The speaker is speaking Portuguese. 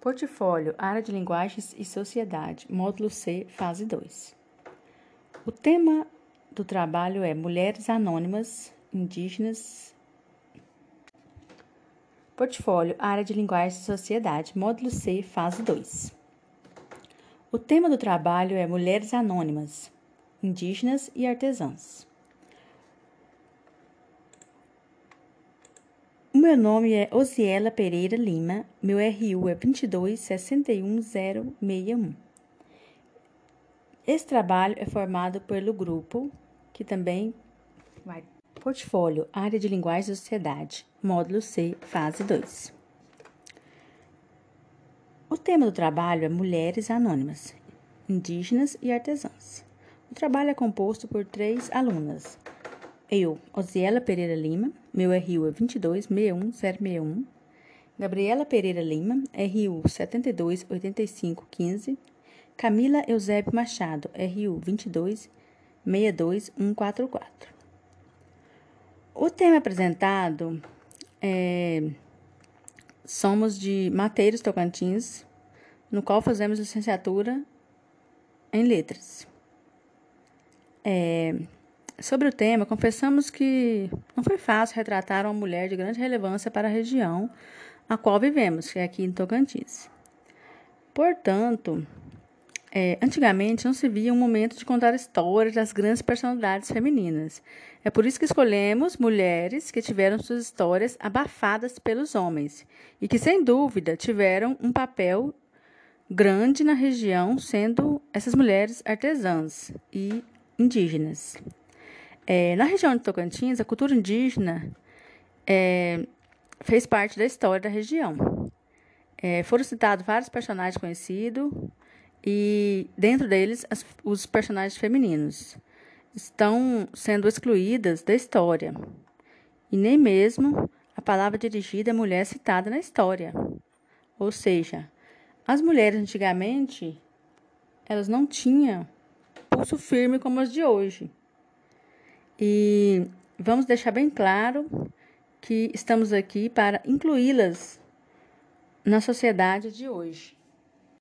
Portfólio, Área de Linguagens e Sociedade, Módulo C, Fase 2. O tema do trabalho é Mulheres Anônimas, Indígenas. Portfólio, Área de Linguagens e Sociedade, Módulo C, Fase 2. O tema do trabalho é Mulheres Anônimas, Indígenas e Artesãs. Meu nome é Osiela Pereira Lima, meu RU é 2261061. Esse trabalho é formado pelo grupo, que também vai Portfólio, Área de Linguagem e Sociedade, Módulo C, Fase 2. O tema do trabalho é Mulheres Anônimas, Indígenas e Artesãs. O trabalho é composto por três alunas, eu, Osiela Pereira Lima, meu RU é 2261061. Gabriela Pereira Lima, RU 728515. Camila Eusébio Machado, RU 2262144. O tema apresentado é Somos de Mateiros Tocantins, no qual fazemos licenciatura em letras. É, Sobre o tema, confessamos que não foi fácil retratar uma mulher de grande relevância para a região a qual vivemos, que é aqui em Tocantins. Portanto, é, antigamente não se via um momento de contar histórias das grandes personalidades femininas. É por isso que escolhemos mulheres que tiveram suas histórias abafadas pelos homens e que, sem dúvida, tiveram um papel grande na região, sendo essas mulheres artesãs e indígenas. É, na região de Tocantins, a cultura indígena é, fez parte da história da região. É, foram citados vários personagens conhecidos e, dentro deles, as, os personagens femininos estão sendo excluídas da história. E nem mesmo a palavra dirigida à mulher citada na história. Ou seja, as mulheres antigamente elas não tinham pulso firme como as de hoje. E vamos deixar bem claro que estamos aqui para incluí-las na sociedade de hoje.